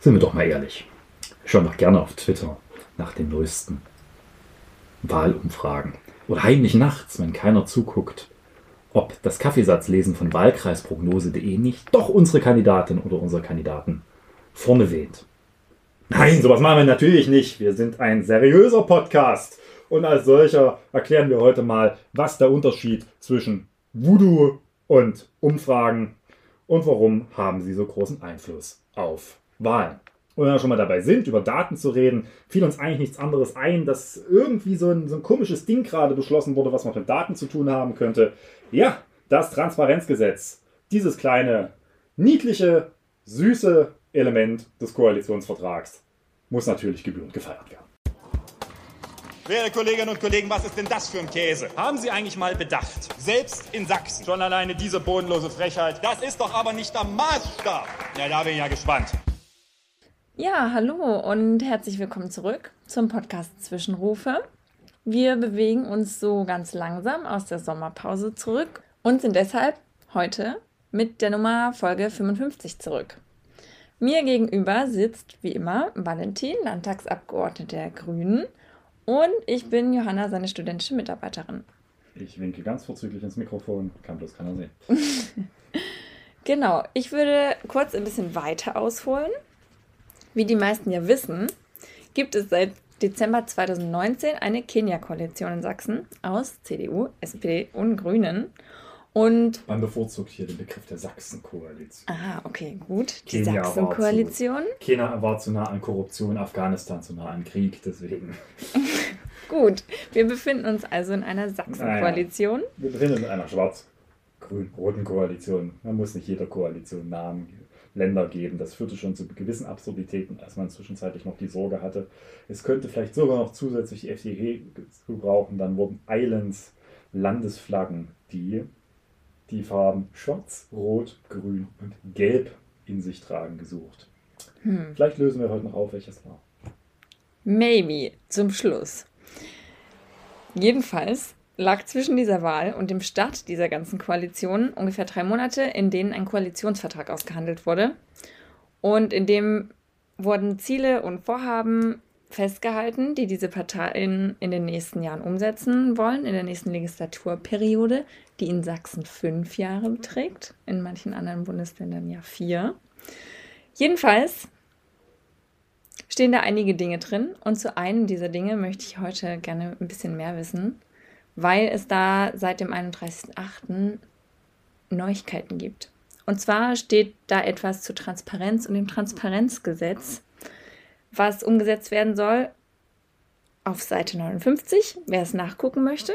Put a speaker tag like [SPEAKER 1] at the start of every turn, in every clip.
[SPEAKER 1] Sind wir doch mal ehrlich. Ich schaue doch gerne auf Twitter nach den neuesten Wahlumfragen. Oder heimlich nachts, wenn keiner zuguckt, ob das Kaffeesatzlesen von Wahlkreisprognose.de nicht doch unsere Kandidatin oder unser Kandidaten vorne weht. Nein, sowas machen wir natürlich nicht. Wir sind ein seriöser Podcast. Und als solcher erklären wir heute mal, was der Unterschied zwischen Voodoo und Umfragen und warum haben sie so großen Einfluss auf Wahlen. Und wenn wir schon mal dabei sind, über Daten zu reden, fiel uns eigentlich nichts anderes ein, dass irgendwie so ein, so ein komisches Ding gerade beschlossen wurde, was mit Daten zu tun haben könnte. Ja, das Transparenzgesetz. Dieses kleine, niedliche, süße Element des Koalitionsvertrags muss natürlich gebührend gefeiert werden.
[SPEAKER 2] Werte Kolleginnen und Kollegen, was ist denn das für ein Käse? Haben Sie eigentlich mal bedacht? Selbst in Sachsen. Schon alleine diese bodenlose Frechheit. Das ist doch aber nicht der Maßstab. Ja, da bin ich ja gespannt.
[SPEAKER 3] Ja, hallo und herzlich willkommen zurück zum Podcast Zwischenrufe. Wir bewegen uns so ganz langsam aus der Sommerpause zurück und sind deshalb heute mit der Nummer Folge 55 zurück. Mir gegenüber sitzt wie immer Valentin, Landtagsabgeordneter der Grünen und ich bin Johanna, seine studentische Mitarbeiterin.
[SPEAKER 1] Ich winke ganz vorzüglich ins Mikrofon, kann bloß keiner sehen.
[SPEAKER 3] genau, ich würde kurz ein bisschen weiter ausholen. Wie die meisten ja wissen, gibt es seit Dezember 2019 eine Kenia-Koalition in Sachsen aus CDU, SPD und Grünen. Und
[SPEAKER 1] Man bevorzugt hier den Begriff der Sachsen-Koalition.
[SPEAKER 3] Ah, okay, gut. Die Sachsen-Koalition.
[SPEAKER 1] Kenia war zu nah an Korruption, Afghanistan zu nah an Krieg, deswegen.
[SPEAKER 3] gut, wir befinden uns also in einer Sachsen-Koalition. Naja,
[SPEAKER 1] wir befinden uns in einer schwarz-grün-roten Koalition. Man muss nicht jeder Koalition Namen Länder geben. Das führte schon zu gewissen Absurditäten, als man zwischenzeitlich noch die Sorge hatte, es könnte vielleicht sogar noch zusätzlich die FDP gebrauchen. Dann wurden Islands Landesflaggen, die die Farben Schwarz, Rot, Grün und Gelb in sich tragen, gesucht. Hm. Vielleicht lösen wir heute noch auf, welches war.
[SPEAKER 3] Maybe zum Schluss. Jedenfalls lag zwischen dieser Wahl und dem Start dieser ganzen Koalition ungefähr drei Monate, in denen ein Koalitionsvertrag ausgehandelt wurde. Und in dem wurden Ziele und Vorhaben festgehalten, die diese Parteien in den nächsten Jahren umsetzen wollen, in der nächsten Legislaturperiode, die in Sachsen fünf Jahre beträgt, in manchen anderen Bundesländern ja vier. Jedenfalls stehen da einige Dinge drin und zu einem dieser Dinge möchte ich heute gerne ein bisschen mehr wissen, weil es da seit dem 31.08. Neuigkeiten gibt. Und zwar steht da etwas zur Transparenz und dem Transparenzgesetz was umgesetzt werden soll, auf Seite 59, wer es nachgucken möchte,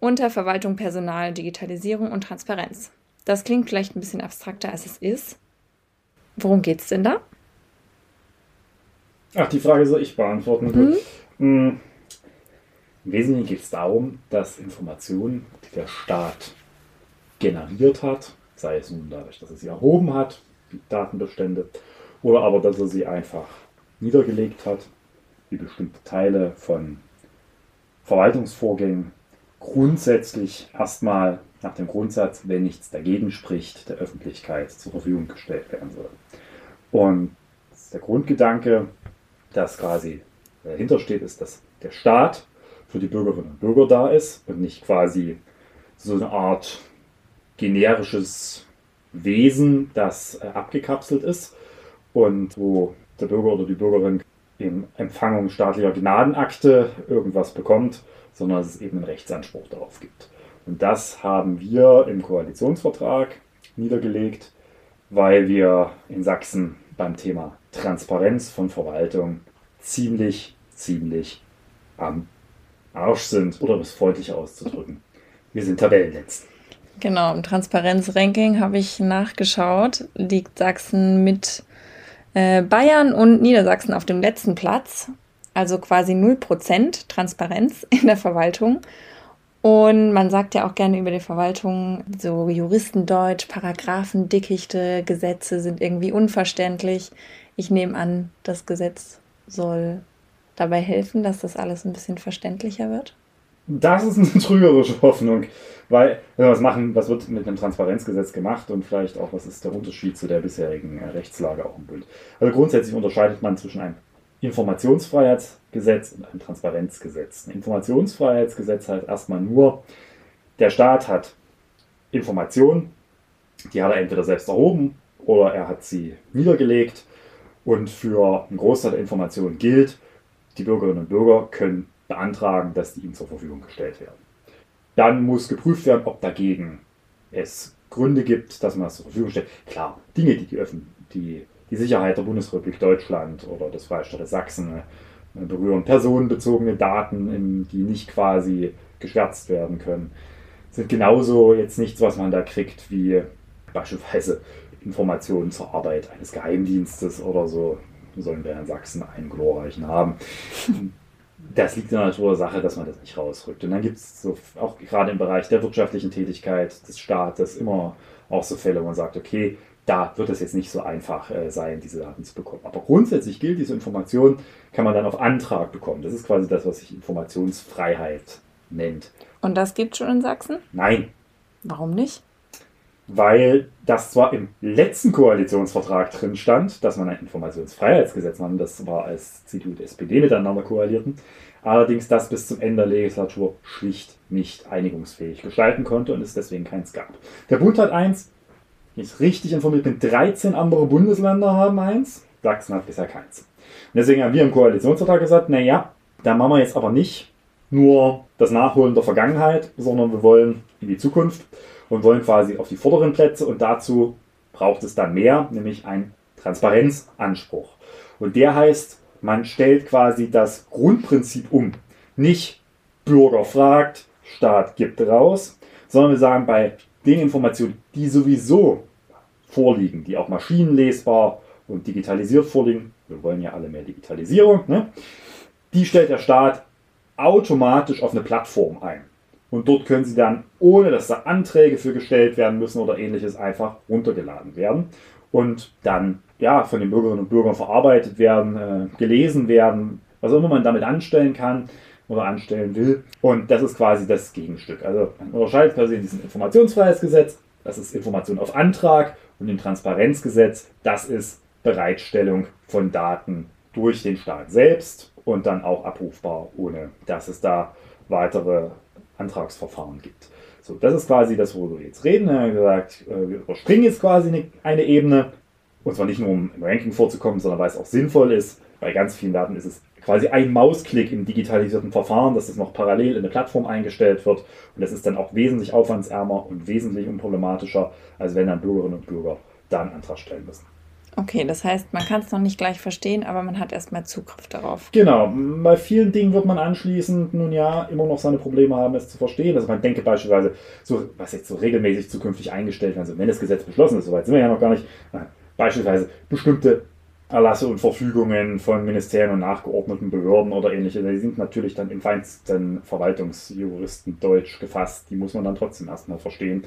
[SPEAKER 3] unter Verwaltung, Personal, Digitalisierung und Transparenz. Das klingt vielleicht ein bisschen abstrakter, als es ist. Worum geht es denn da?
[SPEAKER 1] Ach, die Frage soll ich beantworten. Mhm. Im Wesentlichen geht es darum, dass Informationen, die der Staat generiert hat, sei es nun dadurch, dass er sie erhoben hat, die Datenbestände, oder aber dass er sie einfach niedergelegt hat, wie bestimmte Teile von Verwaltungsvorgängen grundsätzlich erstmal nach dem Grundsatz, wenn nichts dagegen spricht, der Öffentlichkeit zur Verfügung gestellt werden soll. Und der Grundgedanke, das quasi dahinter steht, ist, dass der Staat für die Bürgerinnen und Bürger da ist und nicht quasi so eine Art generisches Wesen, das äh, abgekapselt ist und wo der Bürger oder die Bürgerin in Empfangung staatlicher Gnadenakte irgendwas bekommt, sondern dass es eben einen Rechtsanspruch darauf gibt. Und das haben wir im Koalitionsvertrag niedergelegt, weil wir in Sachsen beim Thema Transparenz von Verwaltung ziemlich, ziemlich am Arsch sind, oder um es freundlich auszudrücken. Wir sind Tabellenletzten.
[SPEAKER 3] Genau, im Transparenzranking habe ich nachgeschaut, liegt Sachsen mit äh, Bayern und Niedersachsen auf dem letzten Platz, also quasi 0% Transparenz in der Verwaltung. Und man sagt ja auch gerne über die Verwaltung, so Juristendeutsch, Paragraphendickichte, Gesetze sind irgendwie unverständlich. Ich nehme an, das Gesetz soll dabei helfen, dass das alles ein bisschen verständlicher wird.
[SPEAKER 1] Das ist eine trügerische Hoffnung. weil was machen, was wird mit einem Transparenzgesetz gemacht und vielleicht auch, was ist der Unterschied zu der bisherigen äh, Rechtslage auch im Bund. Also grundsätzlich unterscheidet man zwischen einem Informationsfreiheitsgesetz und einem Transparenzgesetz. Ein Informationsfreiheitsgesetz heißt erstmal nur, der Staat hat Informationen, die hat er entweder selbst erhoben oder er hat sie niedergelegt und für einen Großteil der Informationen gilt, die Bürgerinnen und Bürger können beantragen, dass die ihnen zur Verfügung gestellt werden. Dann muss geprüft werden, ob dagegen es Gründe gibt, dass man das zur Verfügung stellt. Klar, Dinge, die die, Öffn die, die Sicherheit der Bundesrepublik Deutschland oder des Freistaates Sachsen äh, berühren, personenbezogene Daten, die nicht quasi geschwärzt werden können, sind genauso jetzt nichts, was man da kriegt, wie beispielsweise Informationen zur Arbeit eines Geheimdienstes oder so. Sollen wir in Sachsen einen glorreichen haben. Das liegt in der Natur der Sache, dass man das nicht rausrückt. Und dann gibt es so, auch gerade im Bereich der wirtschaftlichen Tätigkeit des Staates immer auch so Fälle, wo man sagt, okay, da wird es jetzt nicht so einfach äh, sein, diese Daten zu bekommen. Aber grundsätzlich gilt, diese Information kann man dann auf Antrag bekommen. Das ist quasi das, was sich Informationsfreiheit nennt.
[SPEAKER 3] Und das gibt es schon in Sachsen?
[SPEAKER 1] Nein.
[SPEAKER 3] Warum nicht?
[SPEAKER 1] Weil das zwar im letzten Koalitionsvertrag drin stand, dass man ein Informationsfreiheitsgesetz macht, das war als CDU und SPD miteinander koalierten, allerdings das bis zum Ende der Legislatur schlicht nicht einigungsfähig gestalten konnte und es deswegen keins gab. Der Bund hat eins, wenn ich richtig informiert bin, 13 andere Bundesländer haben eins, Sachsen hat bisher keins. Und deswegen haben wir im Koalitionsvertrag gesagt, naja, da machen wir jetzt aber nicht nur das Nachholen der Vergangenheit, sondern wir wollen in die Zukunft und wollen quasi auf die vorderen Plätze und dazu braucht es dann mehr, nämlich einen Transparenzanspruch. Und der heißt, man stellt quasi das Grundprinzip um. Nicht Bürger fragt, Staat gibt raus, sondern wir sagen, bei den Informationen, die sowieso vorliegen, die auch maschinenlesbar und digitalisiert vorliegen, wir wollen ja alle mehr Digitalisierung, ne? die stellt der Staat automatisch auf eine Plattform ein. Und dort können sie dann, ohne dass da Anträge für gestellt werden müssen oder ähnliches, einfach runtergeladen werden und dann ja, von den Bürgerinnen und Bürgern verarbeitet werden, äh, gelesen werden, was auch immer man damit anstellen kann oder anstellen will. Und das ist quasi das Gegenstück. Also man unterscheidet quasi in diesem Informationsfreiheitsgesetz, das ist Information auf Antrag und im Transparenzgesetz, das ist Bereitstellung von Daten durch den Staat selbst und dann auch abrufbar, ohne dass es da weitere Antragsverfahren gibt. So, das ist quasi das, worüber wir jetzt reden. Er hat gesagt, äh, wir überspringen jetzt quasi eine, eine Ebene, und zwar nicht nur um im Ranking vorzukommen, sondern weil es auch sinnvoll ist. Bei ganz vielen Daten ist es quasi ein Mausklick im digitalisierten Verfahren, dass es noch parallel in eine Plattform eingestellt wird. Und das ist dann auch wesentlich aufwandsärmer und wesentlich unproblematischer, als wenn dann Bürgerinnen und Bürger da einen Antrag stellen müssen.
[SPEAKER 3] Okay, das heißt, man kann es noch nicht gleich verstehen, aber man hat erstmal Zugriff darauf.
[SPEAKER 1] Genau, bei vielen Dingen wird man anschließend nun ja immer noch seine Probleme haben, es zu verstehen. Also man denke beispielsweise, so, was jetzt so regelmäßig zukünftig eingestellt wird, also wenn das Gesetz beschlossen ist, soweit sind wir ja noch gar nicht, beispielsweise bestimmte Erlasse und Verfügungen von Ministerien und nachgeordneten Behörden oder ähnliche, die sind natürlich dann im feinsten Verwaltungsjuristen Deutsch gefasst, die muss man dann trotzdem erstmal verstehen.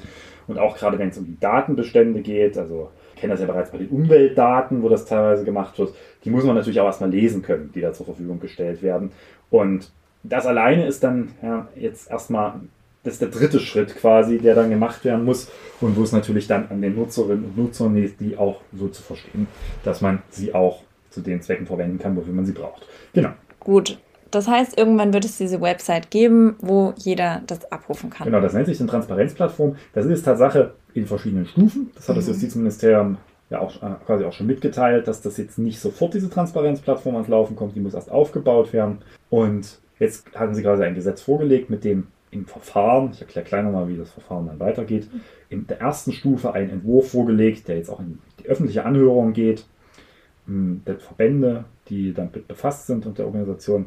[SPEAKER 1] Und auch gerade wenn es um die Datenbestände geht, also kenne das ja bereits bei den Umweltdaten, wo das teilweise gemacht wird. Die muss man natürlich auch erstmal lesen können, die da zur Verfügung gestellt werden. Und das alleine ist dann ja, jetzt erstmal, das ist der dritte Schritt quasi, der dann gemacht werden muss und wo es natürlich dann an den Nutzerinnen und Nutzern liegt, die auch so zu verstehen, dass man sie auch zu den Zwecken verwenden kann, wofür man sie braucht. Genau.
[SPEAKER 3] Gut, das heißt, irgendwann wird es diese Website geben, wo jeder das abrufen kann.
[SPEAKER 1] Genau, das nennt sich eine Transparenzplattform. Das ist Tatsache in verschiedenen Stufen. Das hat das mhm. Justizministerium ja auch äh, quasi auch schon mitgeteilt, dass das jetzt nicht sofort diese Transparenzplattform ans Laufen kommt. Die muss erst aufgebaut werden. Und jetzt haben sie quasi ein Gesetz vorgelegt, mit dem im Verfahren, ich erkläre gleich nochmal, wie das Verfahren dann weitergeht, in der ersten Stufe einen Entwurf vorgelegt, der jetzt auch in die öffentliche Anhörung geht, hm, der Verbände, die damit befasst sind und der Organisation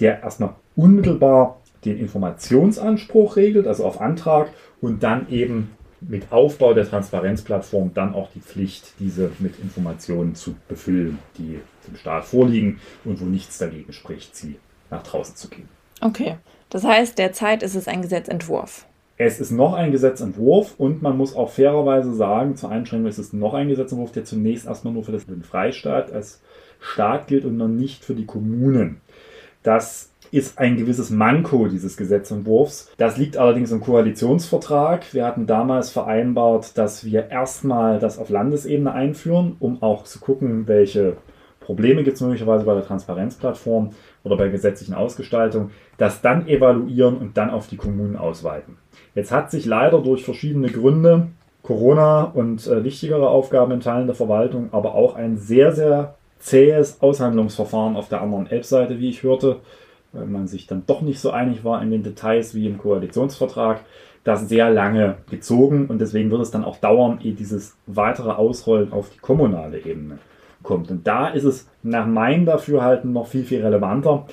[SPEAKER 1] der erstmal unmittelbar den Informationsanspruch regelt, also auf Antrag, und dann eben mit Aufbau der Transparenzplattform dann auch die Pflicht, diese mit Informationen zu befüllen, die dem Staat vorliegen und wo nichts dagegen spricht, sie nach draußen zu geben.
[SPEAKER 3] Okay, das heißt, derzeit ist es ein Gesetzentwurf.
[SPEAKER 1] Es ist noch ein Gesetzentwurf und man muss auch fairerweise sagen, zur Einschränkung ist es noch ein Gesetzentwurf, der zunächst erstmal nur für den Freistaat als Staat gilt und noch nicht für die Kommunen. Das ist ein gewisses Manko dieses Gesetzentwurfs. Das liegt allerdings im Koalitionsvertrag. Wir hatten damals vereinbart, dass wir erstmal das auf Landesebene einführen, um auch zu gucken, welche Probleme gibt es möglicherweise bei der Transparenzplattform oder bei gesetzlichen Ausgestaltung, das dann evaluieren und dann auf die Kommunen ausweiten. Jetzt hat sich leider durch verschiedene Gründe Corona und äh, wichtigere Aufgaben in Teilen der Verwaltung, aber auch ein sehr, sehr zähes Aushandlungsverfahren auf der anderen Elbseite, wie ich hörte, weil man sich dann doch nicht so einig war in den Details wie im Koalitionsvertrag, das sehr lange gezogen und deswegen wird es dann auch dauern, ehe dieses weitere Ausrollen auf die kommunale Ebene kommt. Und da ist es nach meinem Dafürhalten noch viel, viel relevanter,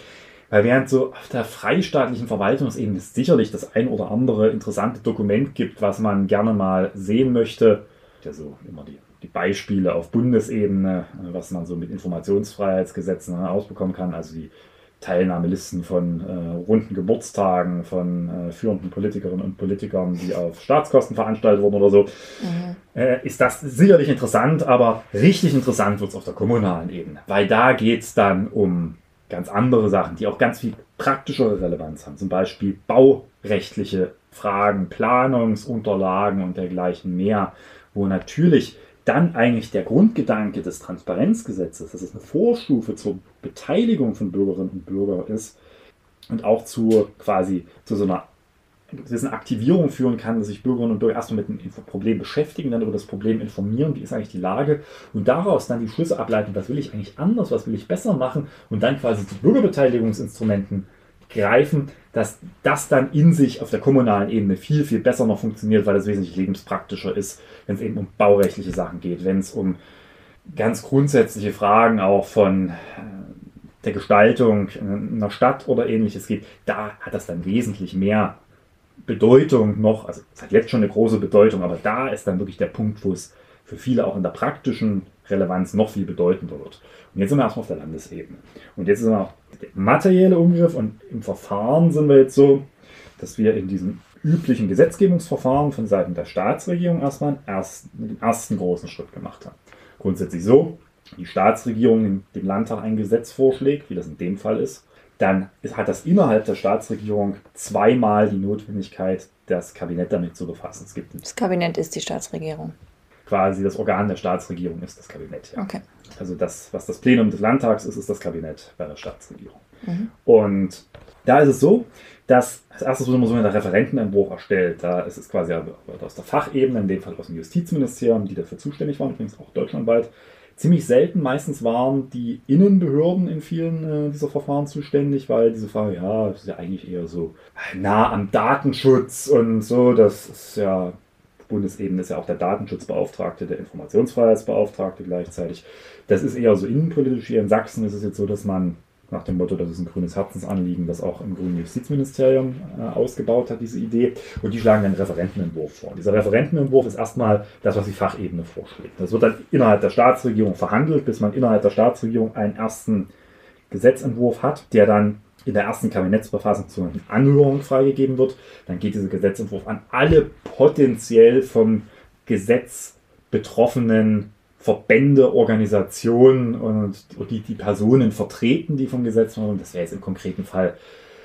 [SPEAKER 1] weil während so auf der freistaatlichen Verwaltungsebene es sicherlich das ein oder andere interessante Dokument gibt, was man gerne mal sehen möchte, ja so immer die, die Beispiele auf Bundesebene, was man so mit Informationsfreiheitsgesetzen ausbekommen kann, also die Teilnahmelisten von äh, runden Geburtstagen von äh, führenden Politikerinnen und Politikern, die auf Staatskosten veranstaltet wurden oder so, mhm. äh, ist das sicherlich interessant, aber richtig interessant wird es auf der kommunalen Ebene, weil da geht es dann um ganz andere Sachen, die auch ganz viel praktischere Relevanz haben. Zum Beispiel baurechtliche Fragen, Planungsunterlagen und dergleichen mehr, wo natürlich dann eigentlich der Grundgedanke des Transparenzgesetzes, dass es eine Vorstufe zur Beteiligung von Bürgerinnen und Bürgern ist und auch zu quasi zu so einer gewissen Aktivierung führen kann, dass sich Bürgerinnen und Bürger erstmal mit dem Problem beschäftigen, dann über das Problem informieren, wie ist eigentlich die Lage und daraus dann die Schlüsse ableiten, was will ich eigentlich anders, was will ich besser machen und dann quasi zu Bürgerbeteiligungsinstrumenten greifen, dass das dann in sich auf der kommunalen Ebene viel, viel besser noch funktioniert, weil es wesentlich lebenspraktischer ist, wenn es eben um baurechtliche Sachen geht, wenn es um ganz grundsätzliche Fragen auch von äh, der Gestaltung einer Stadt oder ähnliches geht, da hat das dann wesentlich mehr Bedeutung noch, also es hat jetzt schon eine große Bedeutung, aber da ist dann wirklich der Punkt, wo es für viele auch in der praktischen Relevanz noch viel bedeutender wird. Und jetzt sind wir erstmal auf der Landesebene. Und jetzt ist noch der materielle Umgriff und im Verfahren sind wir jetzt so, dass wir in diesem üblichen Gesetzgebungsverfahren von Seiten der Staatsregierung erstmal einen ersten, den ersten großen Schritt gemacht haben. Grundsätzlich so, die Staatsregierung dem Landtag ein Gesetz vorschlägt, wie das in dem Fall ist, dann hat das innerhalb der Staatsregierung zweimal die Notwendigkeit, das Kabinett damit zu befassen. Es gibt
[SPEAKER 3] das Kabinett ist die Staatsregierung.
[SPEAKER 1] Quasi das Organ der Staatsregierung ist das Kabinett.
[SPEAKER 3] Ja. Okay.
[SPEAKER 1] Also das, was das Plenum des Landtags ist, ist das Kabinett bei der Staatsregierung. Mhm. Und da ist es so, dass als erstes wird immer so ein Referentenentwurf erstellt. Da ist es quasi aus der Fachebene, in dem Fall aus dem Justizministerium, die dafür zuständig waren, übrigens auch deutschlandweit, ziemlich selten. Meistens waren die Innenbehörden in vielen äh, dieser Verfahren zuständig, weil diese Frage, ja, das ist ja eigentlich eher so nah am Datenschutz und so. Das ist ja, Bundesebene ist ja auch der Datenschutzbeauftragte, der Informationsfreiheitsbeauftragte gleichzeitig. Das ist eher so innenpolitisch. Hier in Sachsen ist es jetzt so, dass man nach dem Motto, das ist ein grünes Herzensanliegen, das auch im grünen Justizministerium äh, ausgebaut hat, diese Idee. Und die schlagen einen Referentenentwurf vor. Dieser Referentenentwurf ist erstmal das, was die Fachebene vorschlägt. Das wird dann innerhalb der Staatsregierung verhandelt, bis man innerhalb der Staatsregierung einen ersten Gesetzentwurf hat, der dann in der ersten Kabinettsbefassung zu einer Anhörung freigegeben wird. Dann geht dieser Gesetzentwurf an alle potenziell vom Gesetz betroffenen Verbände, Organisationen und die die Personen vertreten, die vom Gesetz werden. Das wäre jetzt im konkreten Fall,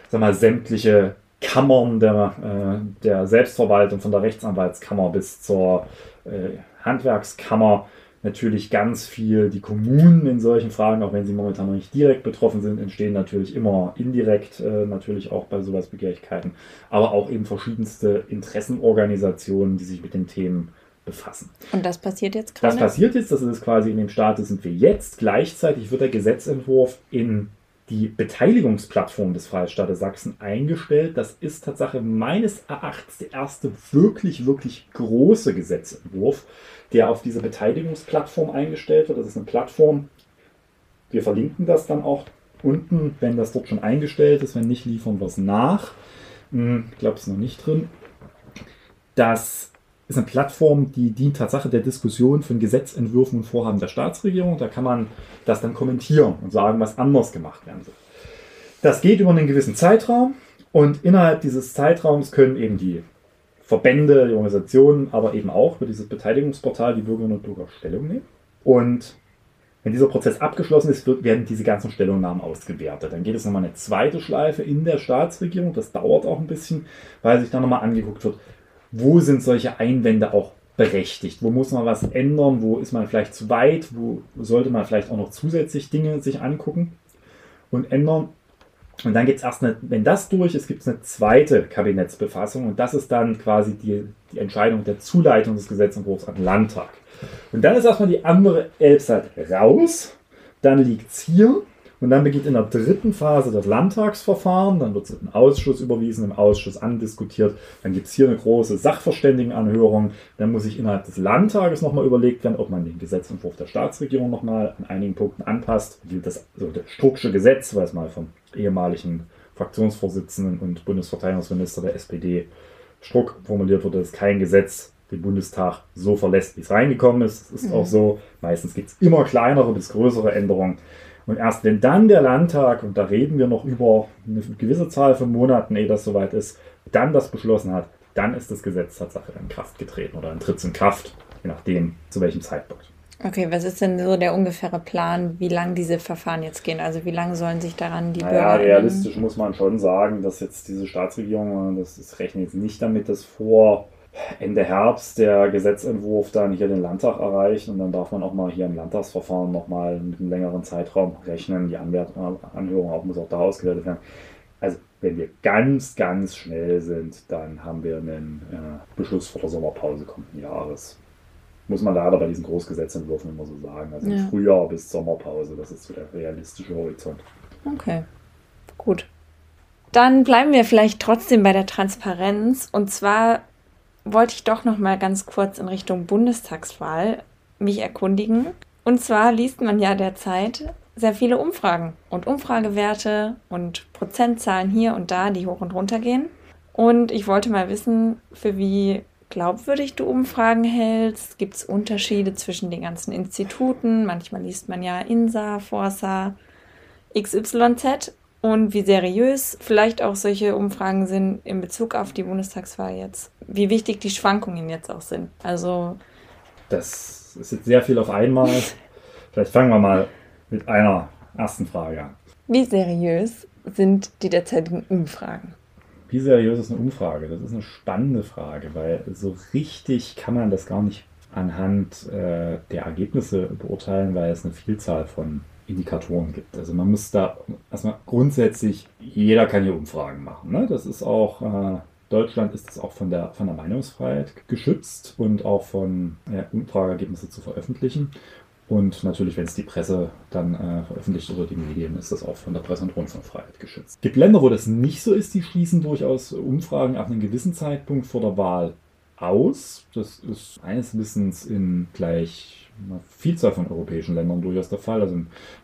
[SPEAKER 1] sag mal, sämtliche Kammern der, äh, der Selbstverwaltung, von der Rechtsanwaltskammer bis zur äh, Handwerkskammer. Natürlich ganz viel die Kommunen in solchen Fragen, auch wenn sie momentan noch nicht direkt betroffen sind, entstehen natürlich immer indirekt, äh, natürlich auch bei sowas Begehrlichkeiten, aber auch eben verschiedenste Interessenorganisationen, die sich mit den Themen befassen.
[SPEAKER 3] Und das passiert jetzt gerade?
[SPEAKER 1] Das passiert jetzt, das ist quasi in dem Status sind wir jetzt. Gleichzeitig wird der Gesetzentwurf in die Beteiligungsplattform des Freistaates Sachsen eingestellt. Das ist tatsächlich meines Erachtens der erste wirklich, wirklich große Gesetzentwurf, der auf diese Beteiligungsplattform eingestellt wird. Das ist eine Plattform, wir verlinken das dann auch unten, wenn das dort schon eingestellt ist. Wenn nicht, liefern wir es nach. Hm, ich glaube, es ist noch nicht drin. Das ist eine Plattform, die dient Tatsache der Diskussion von Gesetzentwürfen und Vorhaben der Staatsregierung. Da kann man das dann kommentieren und sagen, was anders gemacht werden soll. Das geht über einen gewissen Zeitraum und innerhalb dieses Zeitraums können eben die Verbände, die Organisationen, aber eben auch über dieses Beteiligungsportal die Bürgerinnen und Bürger Stellung nehmen. Und Wenn dieser Prozess abgeschlossen ist, werden diese ganzen Stellungnahmen ausgewertet. Dann geht es nochmal eine zweite Schleife in der Staatsregierung. Das dauert auch ein bisschen, weil sich dann nochmal angeguckt wird, wo sind solche Einwände auch berechtigt? Wo muss man was ändern? Wo ist man vielleicht zu weit? Wo sollte man vielleicht auch noch zusätzlich Dinge sich angucken und ändern? Und dann gibt es erst eine, wenn das durch ist, gibt es eine zweite Kabinettsbefassung und das ist dann quasi die, die Entscheidung der Zuleitung des Gesetzentwurfs den Landtag. Und dann ist erstmal die andere Elbseit raus, dann liegt es hier und dann beginnt in der dritten Phase das Landtagsverfahren. Dann wird es in den Ausschuss überwiesen, im Ausschuss andiskutiert. Dann gibt es hier eine große Sachverständigenanhörung. Dann muss sich innerhalb des Landtages nochmal überlegt werden, ob man den Gesetzentwurf der Staatsregierung nochmal an einigen Punkten anpasst. Das, also das Strucksche Gesetz, weil es mal vom ehemaligen Fraktionsvorsitzenden und Bundesverteidigungsminister der SPD Struck formuliert wurde, ist kein Gesetz den Bundestag so verlässt, wie es reingekommen ist. Es ist mhm. auch so. Meistens gibt es immer kleinere bis größere Änderungen. Und erst wenn dann der Landtag, und da reden wir noch über eine gewisse Zahl von Monaten, ehe das soweit ist, dann das beschlossen hat, dann ist das Gesetz tatsächlich in Kraft getreten oder dann tritt es in Kraft, je nachdem, zu welchem Zeitpunkt.
[SPEAKER 3] Okay, was ist denn so der ungefähre Plan, wie lange diese Verfahren jetzt gehen? Also wie lange sollen sich daran die
[SPEAKER 1] naja, Bürger... realistisch muss man schon sagen, dass jetzt diese Staatsregierung, das, das rechnet jetzt nicht damit, dass vor Ende Herbst der Gesetzentwurf dann hier den Landtag erreicht und dann darf man auch mal hier im Landtagsverfahren nochmal mit einem längeren Zeitraum rechnen. Die Anhörung auch, muss auch da ausgewertet werden. Also wenn wir ganz, ganz schnell sind, dann haben wir einen äh, Beschluss vor der Sommerpause kommenden Jahres. Muss man leider bei diesen Großgesetzentwürfen immer so sagen. Also ja. Frühjahr bis Sommerpause, das ist so der realistische Horizont.
[SPEAKER 3] Okay, gut. Dann bleiben wir vielleicht trotzdem bei der Transparenz. Und zwar wollte ich doch noch mal ganz kurz in Richtung Bundestagswahl mich erkundigen. Und zwar liest man ja derzeit sehr viele Umfragen und Umfragewerte und Prozentzahlen hier und da, die hoch und runter gehen. Und ich wollte mal wissen, für wie glaubwürdig du Umfragen hältst. Gibt es Unterschiede zwischen den ganzen Instituten? Manchmal liest man ja INSA, Forsa, XYZ und wie seriös vielleicht auch solche Umfragen sind in Bezug auf die Bundestagswahl jetzt. Wie wichtig die Schwankungen jetzt auch sind. Also.
[SPEAKER 1] Das ist jetzt sehr viel auf einmal. vielleicht fangen wir mal mit einer ersten Frage an.
[SPEAKER 3] Wie seriös sind die derzeitigen Umfragen?
[SPEAKER 1] Wie seriös ist eine Umfrage? Das ist eine spannende Frage, weil so richtig kann man das gar nicht anhand äh, der Ergebnisse beurteilen, weil es eine Vielzahl von Indikatoren gibt. Also man muss da erstmal grundsätzlich, jeder kann hier Umfragen machen. Ne? Das ist auch, äh, Deutschland ist das auch von der, von der Meinungsfreiheit geschützt und auch von äh, Umfrageergebnisse zu veröffentlichen. Und natürlich, wenn es die Presse dann äh, veröffentlicht oder die Medien, ist das auch von der Presse- und Rundfunkfreiheit geschützt. Es gibt Länder, wo das nicht so ist, die schließen durchaus Umfragen ab einem gewissen Zeitpunkt vor der Wahl aus. Das ist meines Wissens in gleich einer Vielzahl von europäischen Ländern durchaus der Fall. Also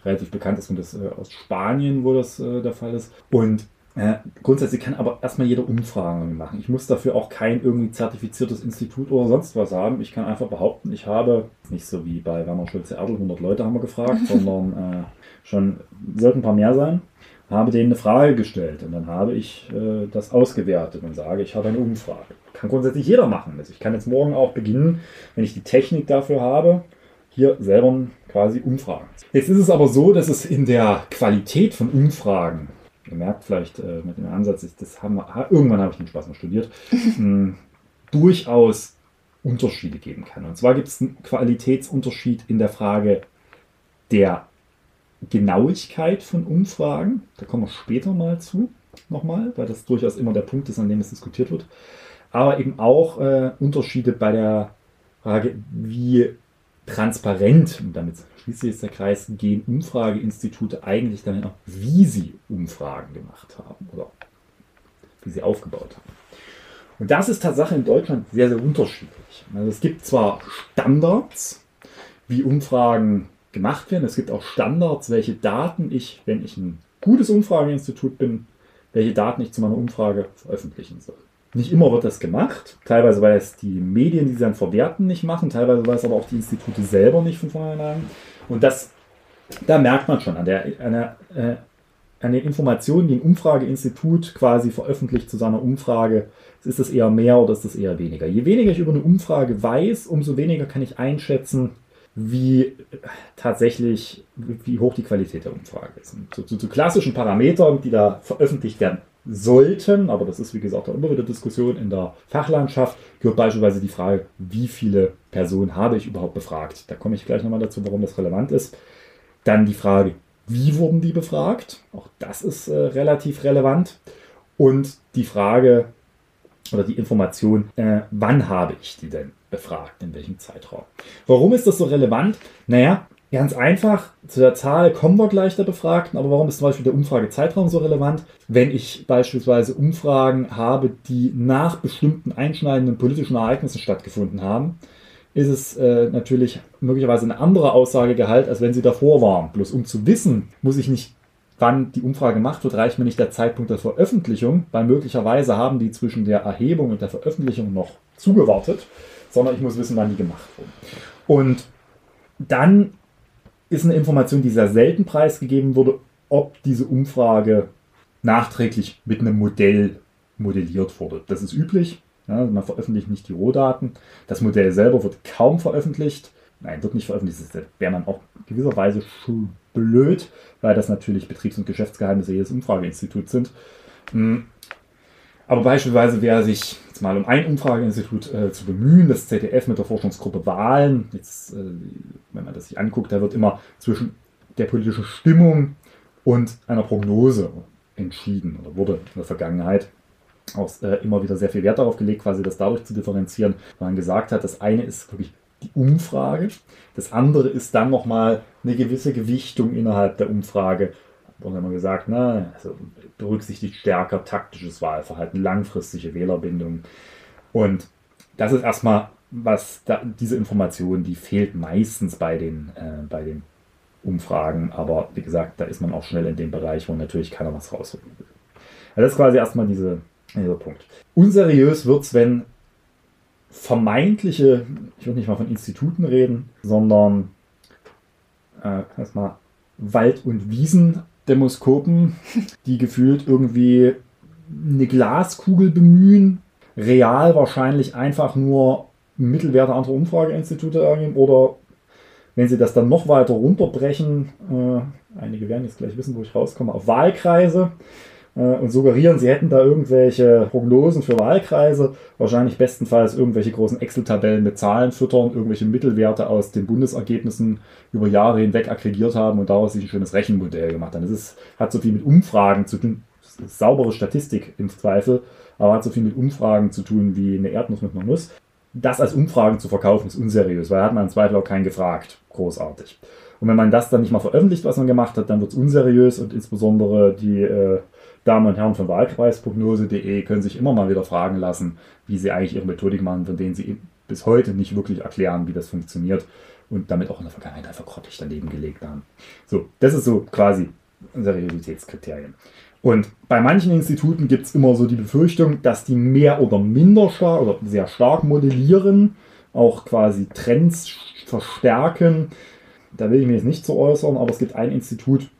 [SPEAKER 1] relativ bekannt ist das äh, aus Spanien, wo das äh, der Fall ist. Und äh, grundsätzlich kann aber erstmal jeder Umfragen machen. Ich muss dafür auch kein irgendwie zertifiziertes Institut oder sonst was haben. Ich kann einfach behaupten, ich habe, nicht so wie bei Werner Schulze-Erdl, 100 Leute haben wir gefragt, sondern äh, schon, sollten ein paar mehr sein, habe denen eine Frage gestellt und dann habe ich äh, das ausgewertet und sage, ich habe eine Umfrage. Kann grundsätzlich jeder machen. Also ich kann jetzt morgen auch beginnen, wenn ich die Technik dafür habe, hier selber quasi Umfragen. Jetzt ist es aber so, dass es in der Qualität von Umfragen, ihr merkt vielleicht äh, mit dem Ansatz, das haben wir, irgendwann habe ich den Spaß mal studiert, mh, durchaus Unterschiede geben kann. Und zwar gibt es einen Qualitätsunterschied in der Frage der Genauigkeit von Umfragen. Da kommen wir später mal zu, nochmal, weil das durchaus immer der Punkt ist, an dem es diskutiert wird. Aber eben auch äh, Unterschiede bei der Frage, wie transparent, und damit schließt sich der Kreis, gehen Umfrageinstitute eigentlich damit auch, wie sie Umfragen gemacht haben oder wie sie aufgebaut haben. Und das ist tatsächlich in Deutschland sehr, sehr unterschiedlich. Also es gibt zwar Standards, wie Umfragen gemacht werden, es gibt auch Standards, welche Daten ich, wenn ich ein gutes Umfrageinstitut bin, welche Daten ich zu meiner Umfrage veröffentlichen soll. Nicht immer wird das gemacht, teilweise weil es die Medien, die sie dann verwerten, nicht machen, teilweise weil es aber auch die Institute selber nicht von vornherein. Und das, da merkt man schon an der, an der, äh, an den Informationen, die ein Umfrageinstitut quasi veröffentlicht zu seiner Umfrage, ist das eher mehr oder ist das eher weniger. Je weniger ich über eine Umfrage weiß, umso weniger kann ich einschätzen, wie tatsächlich, wie hoch die Qualität der Umfrage ist. Zu, zu, zu klassischen Parametern, die da veröffentlicht werden sollten, aber das ist wie gesagt auch immer wieder Diskussion in der Fachlandschaft, gehört beispielsweise die Frage, wie viele Personen habe ich überhaupt befragt. Da komme ich gleich nochmal dazu, warum das relevant ist. Dann die Frage, wie wurden die befragt? Auch das ist äh, relativ relevant. Und die Frage oder die Information, äh, wann habe ich die denn befragt, in welchem Zeitraum. Warum ist das so relevant? Naja, Ganz einfach, zu der Zahl kommen wir gleich der Befragten, aber warum ist zum Beispiel der Umfragezeitraum so relevant? Wenn ich beispielsweise Umfragen habe, die nach bestimmten einschneidenden politischen Ereignissen stattgefunden haben, ist es äh, natürlich möglicherweise eine andere Aussagegehalt, als wenn sie davor waren. Bloß um zu wissen, muss ich nicht, wann die Umfrage gemacht wird, reicht mir nicht der Zeitpunkt der Veröffentlichung, weil möglicherweise haben die zwischen der Erhebung und der Veröffentlichung noch zugewartet, sondern ich muss wissen, wann die gemacht wurden. Und dann ist eine Information, die sehr selten preisgegeben wurde, ob diese Umfrage nachträglich mit einem Modell modelliert wurde. Das ist üblich. Ja, man veröffentlicht nicht die Rohdaten. Das Modell selber wird kaum veröffentlicht. Nein, wird nicht veröffentlicht. Das wäre man auch gewisserweise schon blöd, weil das natürlich Betriebs- und Geschäftsgeheimnisse jedes Umfrageinstituts sind. Hm. Aber beispielsweise, wer sich mal um ein Umfrageinstitut äh, zu bemühen, das ZDF mit der Forschungsgruppe Wahlen, jetzt, äh, wenn man das sich anguckt, da wird immer zwischen der politischen Stimmung und einer Prognose entschieden oder wurde in der Vergangenheit auch äh, immer wieder sehr viel Wert darauf gelegt, quasi das dadurch zu differenzieren, weil man gesagt hat, das eine ist wirklich die Umfrage, das andere ist dann nochmal eine gewisse Gewichtung innerhalb der Umfrage. Und haben wir gesagt, na, also berücksichtigt stärker taktisches Wahlverhalten, langfristige Wählerbindung. Und das ist erstmal, was da, diese Information, die fehlt meistens bei den, äh, bei den Umfragen. Aber wie gesagt, da ist man auch schnell in dem Bereich, wo natürlich keiner was rausholen will. Also das ist quasi erstmal diese, dieser Punkt. Unseriös wird es, wenn vermeintliche, ich würde nicht mal von Instituten reden, sondern äh, erstmal Wald- und Wiesen Demoskopen, die gefühlt irgendwie eine Glaskugel bemühen, real wahrscheinlich einfach nur Mittelwerte anderer Umfrageinstitute ergeben oder wenn sie das dann noch weiter runterbrechen, äh, einige werden jetzt gleich wissen, wo ich rauskomme, auf Wahlkreise, und suggerieren, sie hätten da irgendwelche Prognosen für Wahlkreise, wahrscheinlich bestenfalls irgendwelche großen Excel-Tabellen mit Zahlen füttern, irgendwelche Mittelwerte aus den Bundesergebnissen über Jahre hinweg aggregiert haben und daraus sich ein schönes Rechenmodell gemacht haben. Das ist, hat so viel mit Umfragen zu tun, saubere Statistik im Zweifel, aber hat so viel mit Umfragen zu tun wie eine Erdnuss mit einer Nuss. Das als Umfragen zu verkaufen ist unseriös, weil hat man im Zweifel auch keinen gefragt. Großartig. Und wenn man das dann nicht mal veröffentlicht, was man gemacht hat, dann wird es unseriös und insbesondere die äh, Damen und Herren von Wahlkreisprognose.de können sich immer mal wieder fragen lassen, wie sie eigentlich ihre Methodik machen, von denen sie bis heute nicht wirklich erklären, wie das funktioniert und damit auch in der Vergangenheit einfach grottig daneben gelegt haben. So, das ist so quasi Seriositätskriterien. Und bei manchen Instituten gibt es immer so die Befürchtung, dass die mehr oder minder stark oder sehr stark modellieren, auch quasi Trends verstärken. Da will ich mich jetzt nicht zu äußern, aber es gibt ein Institut,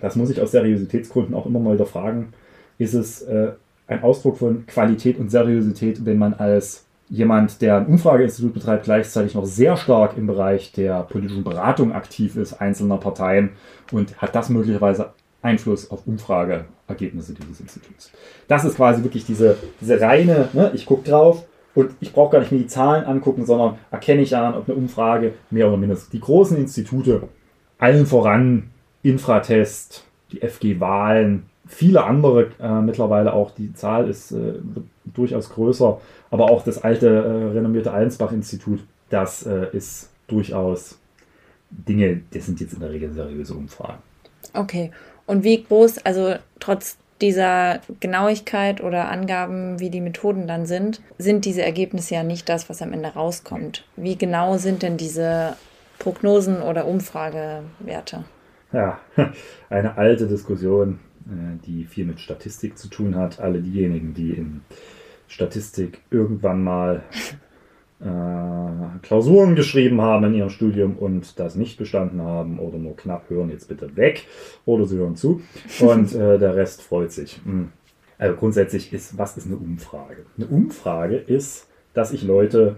[SPEAKER 1] das muss ich aus Seriositätsgründen auch immer mal wieder fragen, ist es äh, ein Ausdruck von Qualität und Seriosität, wenn man als jemand, der ein Umfrageinstitut betreibt, gleichzeitig noch sehr stark im Bereich der politischen Beratung aktiv ist, einzelner Parteien und hat das möglicherweise Einfluss auf Umfrageergebnisse dieses Instituts. Das ist quasi wirklich diese, diese reine, ne, ich gucke drauf und ich brauche gar nicht mir die Zahlen angucken, sondern erkenne ich an, ob eine Umfrage mehr oder minder. Die großen Institute, allen voran Infratest, die FG-Wahlen, viele andere äh, mittlerweile auch. Die Zahl ist äh, durchaus größer, aber auch das alte äh, renommierte Allensbach-Institut, das äh, ist durchaus Dinge, das sind jetzt in der Regel seriöse Umfragen.
[SPEAKER 3] Okay, und wie groß, also trotz dieser Genauigkeit oder Angaben, wie die Methoden dann sind, sind diese Ergebnisse ja nicht das, was am Ende rauskommt. Wie genau sind denn diese Prognosen oder Umfragewerte?
[SPEAKER 1] Ja, eine alte Diskussion, äh, die viel mit Statistik zu tun hat. Alle diejenigen, die in Statistik irgendwann mal äh, Klausuren geschrieben haben in ihrem Studium und das nicht bestanden haben oder nur knapp hören jetzt bitte weg oder sie hören zu und äh, der Rest freut sich. Hm. Also grundsätzlich ist, was ist eine Umfrage? Eine Umfrage ist, dass ich Leute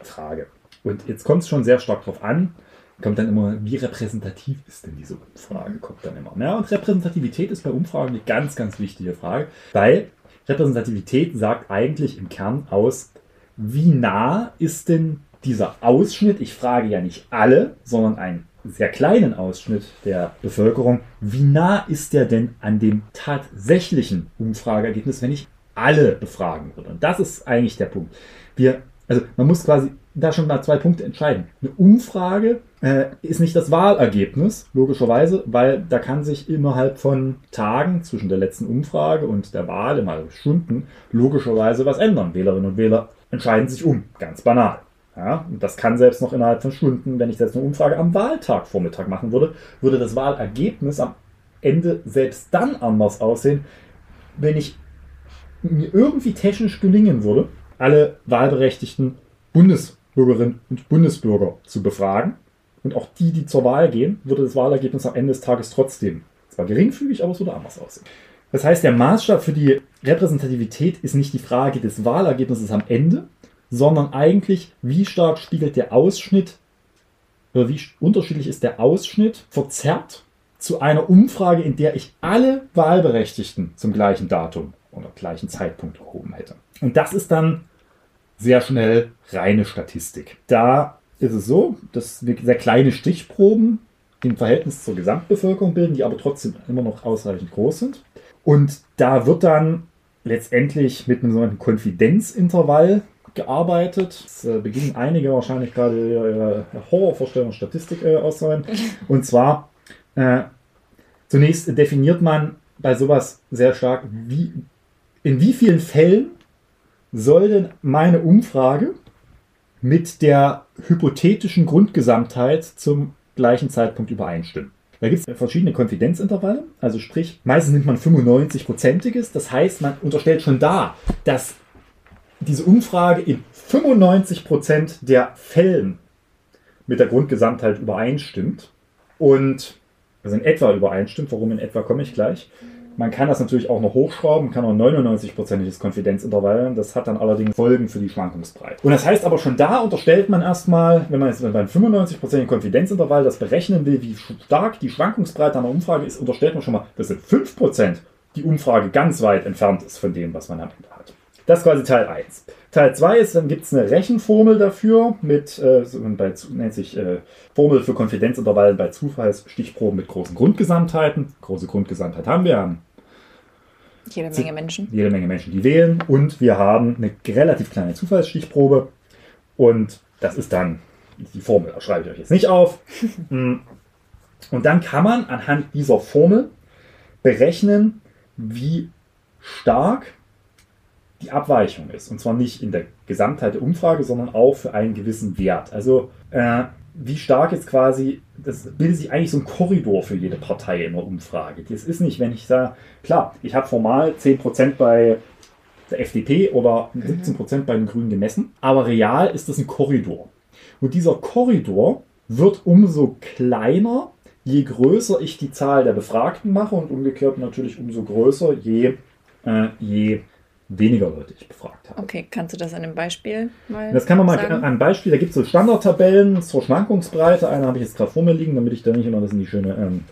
[SPEAKER 1] frage, Und jetzt kommt es schon sehr stark darauf an, kommt dann immer, wie repräsentativ ist denn diese Umfrage, kommt dann immer. Ja, und Repräsentativität ist bei Umfragen eine ganz, ganz wichtige Frage, weil Repräsentativität sagt eigentlich im Kern aus, wie nah ist denn dieser Ausschnitt, ich frage ja nicht alle, sondern einen sehr kleinen Ausschnitt der Bevölkerung, wie nah ist der denn an dem tatsächlichen Umfrageergebnis, wenn ich alle befragen würde? Und das ist eigentlich der Punkt. Wir, also man muss quasi da schon mal zwei Punkte entscheiden. Eine Umfrage äh, ist nicht das Wahlergebnis, logischerweise, weil da kann sich innerhalb von Tagen zwischen der letzten Umfrage und der Wahl, immer Stunden, logischerweise was ändern. Wählerinnen und Wähler entscheiden sich um, ganz banal. Ja, und das kann selbst noch innerhalb von Stunden, wenn ich jetzt eine Umfrage am Wahltag Vormittag machen würde, würde das Wahlergebnis am Ende selbst dann anders aussehen, wenn ich mir irgendwie technisch gelingen würde, alle wahlberechtigten Bundesbürgerinnen und Bundesbürger zu befragen. Und auch die, die zur Wahl gehen, würde das Wahlergebnis am Ende des Tages trotzdem zwar geringfügig, aber es würde anders aussehen. Das heißt, der Maßstab für die Repräsentativität ist nicht die Frage des Wahlergebnisses am Ende, sondern eigentlich, wie stark spiegelt der Ausschnitt oder wie unterschiedlich ist der Ausschnitt verzerrt zu einer Umfrage, in der ich alle Wahlberechtigten zum gleichen Datum oder gleichen Zeitpunkt erhoben hätte. Und das ist dann sehr schnell reine Statistik. Da ist es so, dass wir sehr kleine Stichproben im Verhältnis zur Gesamtbevölkerung bilden, die aber trotzdem immer noch ausreichend groß sind. Und da wird dann letztendlich mit einem sogenannten Konfidenzintervall gearbeitet. Es äh, beginnen einige wahrscheinlich gerade ihre Horrorvorstellung Statistik äh, auszuwählen. Und zwar äh, zunächst definiert man bei sowas sehr stark, wie, in wie vielen Fällen soll denn meine Umfrage mit der hypothetischen Grundgesamtheit zum gleichen Zeitpunkt übereinstimmen. Da gibt es verschiedene Konfidenzintervalle, also sprich, meistens nimmt man 95-prozentiges, das heißt, man unterstellt schon da, dass diese Umfrage in 95% der Fällen mit der Grundgesamtheit übereinstimmt und also in etwa übereinstimmt, warum in etwa komme ich gleich. Man kann das natürlich auch noch hochschrauben, kann auch 99%iges Konfidenzintervall. Das hat dann allerdings Folgen für die Schwankungsbreite. Und das heißt aber schon da unterstellt man erstmal, wenn man jetzt beim 95% Konfidenzintervall das berechnen will, wie stark die Schwankungsbreite einer Umfrage ist, unterstellt man schon mal, dass in 5% die Umfrage ganz weit entfernt ist von dem, was man am Ende hat. Das ist quasi Teil 1. Teil 2 ist, dann gibt es eine Rechenformel dafür mit, äh, bei, nennt sich äh, Formel für Konfidenzintervallen bei Zufallsstichproben mit großen Grundgesamtheiten. Große Grundgesamtheit haben wir, haben
[SPEAKER 3] jede Menge Menschen.
[SPEAKER 1] Jede Menge Menschen, die wählen. Und wir haben eine relativ kleine Zufallsstichprobe. Und das ist dann die Formel. Da schreibe ich euch jetzt nicht auf. Mm. Und dann kann man anhand dieser Formel berechnen, wie stark die Abweichung ist. Und zwar nicht in der Gesamtheit der Umfrage, sondern auch für einen gewissen Wert. Also äh, wie stark jetzt quasi, das bildet sich eigentlich so ein Korridor für jede Partei in der Umfrage. Das ist nicht, wenn ich sage, klar, ich habe formal 10% bei der FDP oder 17% bei den Grünen gemessen, aber real ist das ein Korridor. Und dieser Korridor wird umso kleiner, je größer ich die Zahl der Befragten mache und umgekehrt natürlich umso größer, je, äh, je weniger Leute ich befragt habe.
[SPEAKER 3] Okay, kannst du das an einem Beispiel mal
[SPEAKER 1] Das kann man mal
[SPEAKER 3] sagen?
[SPEAKER 1] an einem Beispiel, da gibt es so Standardtabellen zur Schwankungsbreite. Eine habe ich jetzt gerade vor mir liegen, damit ich da nicht immer das in die schöne ähm,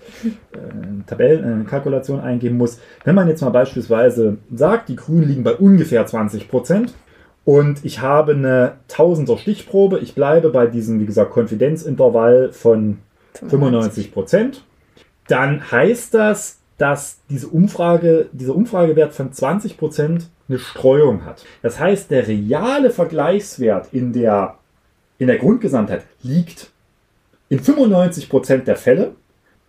[SPEAKER 1] äh, Tabellenkalkulation äh, eingeben muss. Wenn man jetzt mal beispielsweise sagt, die Grünen liegen bei ungefähr 20 Prozent und ich habe eine Tausender Stichprobe, ich bleibe bei diesem, wie gesagt, Konfidenzintervall von 95 Prozent, dann heißt das, dass diese Umfrage, dieser Umfragewert von 20 Prozent eine Streuung hat. Das heißt, der reale Vergleichswert in der, in der Grundgesamtheit liegt in 95% der Fälle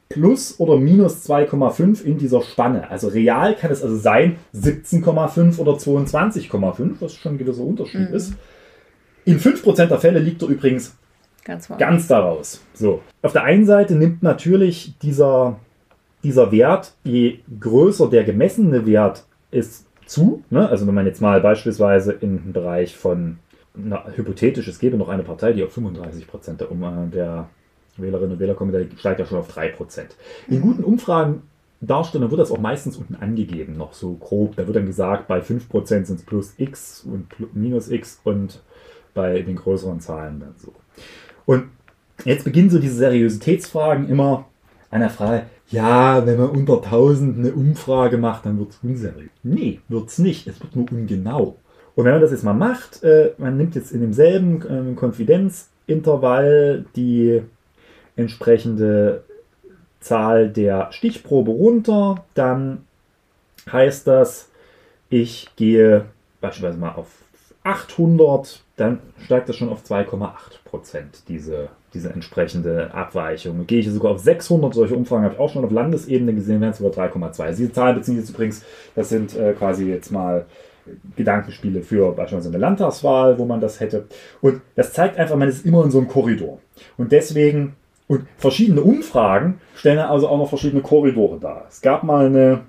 [SPEAKER 1] plus oder minus 2,5 in dieser Spanne. Also real kann es also sein 17,5 oder 22,5, was schon ein gewisser Unterschied
[SPEAKER 3] Mhm.
[SPEAKER 1] ist. In 5% der Fälle liegt er übrigens
[SPEAKER 3] Ganz
[SPEAKER 1] ganz daraus. So. Auf der einen Seite nimmt natürlich dieser, dieser Wert, je größer der gemessene Wert ist, zu. Ne? Also wenn man jetzt mal beispielsweise den Bereich von, na, hypothetisch, es gäbe noch eine Partei, die auf 35 Prozent der, Um- der Wählerinnen und Wähler kommt, der steigt ja schon auf 3 Prozent. In guten Umfragen darstellen, dann wird das auch meistens unten angegeben, noch so grob. Da wird dann gesagt, bei 5% sind es plus x und minus x und bei den größeren Zahlen dann so. Und jetzt beginnen so diese Seriositätsfragen immer an der Frage, ja, wenn man unter 1000 eine Umfrage macht, dann wird es unseriös. Nee, wird es nicht. Es wird nur ungenau. Und wenn man das jetzt mal macht, äh, man nimmt jetzt in demselben äh, Konfidenzintervall die entsprechende Zahl der Stichprobe runter, dann heißt das, ich gehe beispielsweise mal auf 800, dann steigt das schon auf 2,8 Prozent, diese, diese entsprechende Abweichung. Gehe ich sogar auf 600, solche Umfragen habe ich auch schon auf Landesebene gesehen, wären es sogar 3,2. Diese Zahlen beziehen sich übrigens, das sind äh, quasi jetzt mal Gedankenspiele für beispielsweise eine Landtagswahl, wo man das hätte. Und das zeigt einfach, man ist immer in so einem Korridor. Und deswegen, und verschiedene Umfragen stellen also auch noch verschiedene Korridore dar. Es gab mal eine,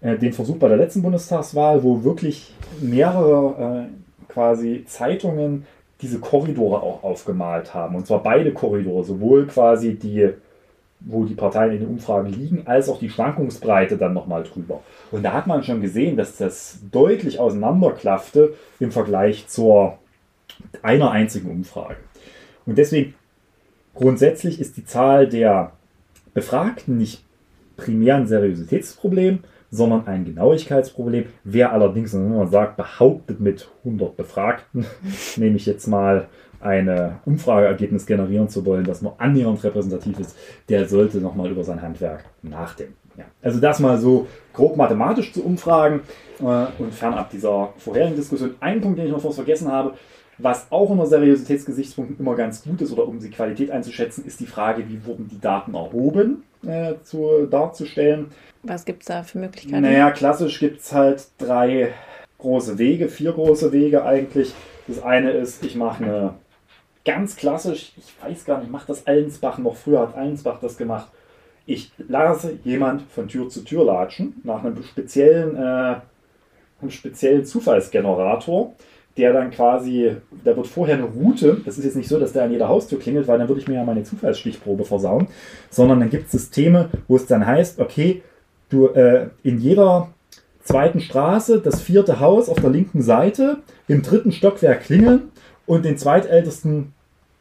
[SPEAKER 1] äh, den Versuch bei der letzten Bundestagswahl, wo wirklich mehrere äh, quasi Zeitungen diese Korridore auch aufgemalt haben. Und zwar beide Korridore, sowohl quasi die, wo die Parteien in den Umfragen liegen, als auch die Schwankungsbreite dann nochmal drüber. Und da hat man schon gesehen, dass das deutlich auseinanderklaffte im Vergleich zur einer einzigen Umfrage. Und deswegen grundsätzlich ist die Zahl der Befragten nicht primär ein Seriositätsproblem, sondern ein Genauigkeitsproblem. Wer allerdings, wenn man sagt, behauptet mit 100 Befragten, nehme ich jetzt mal ein Umfrageergebnis generieren zu wollen, das nur annähernd repräsentativ ist, der sollte nochmal über sein Handwerk nachdenken. Ja. Also das mal so grob mathematisch zu umfragen äh, und fernab dieser vorherigen Diskussion. Ein Punkt, den ich noch fast vergessen habe, was auch unter Seriositätsgesichtspunkten immer ganz gut ist oder um die Qualität einzuschätzen, ist die Frage, wie wurden die Daten erhoben äh, zu, darzustellen.
[SPEAKER 3] Was gibt es da für Möglichkeiten?
[SPEAKER 1] Naja, klassisch gibt es halt drei große Wege, vier große Wege eigentlich. Das eine ist, ich mache eine ganz klassisch, ich weiß gar nicht, macht das Allensbach noch früher, hat Allensbach das gemacht. Ich lasse jemand von Tür zu Tür latschen nach einem speziellen, äh, einem speziellen Zufallsgenerator, der dann quasi, da wird vorher eine Route, das ist jetzt nicht so, dass der an jeder Haustür klingelt, weil dann würde ich mir ja meine Zufallsstichprobe versauen, sondern dann gibt es Systeme, wo es dann heißt, okay, du äh, in jeder zweiten Straße das vierte Haus auf der linken Seite, im dritten Stockwerk klingeln und den zweitältesten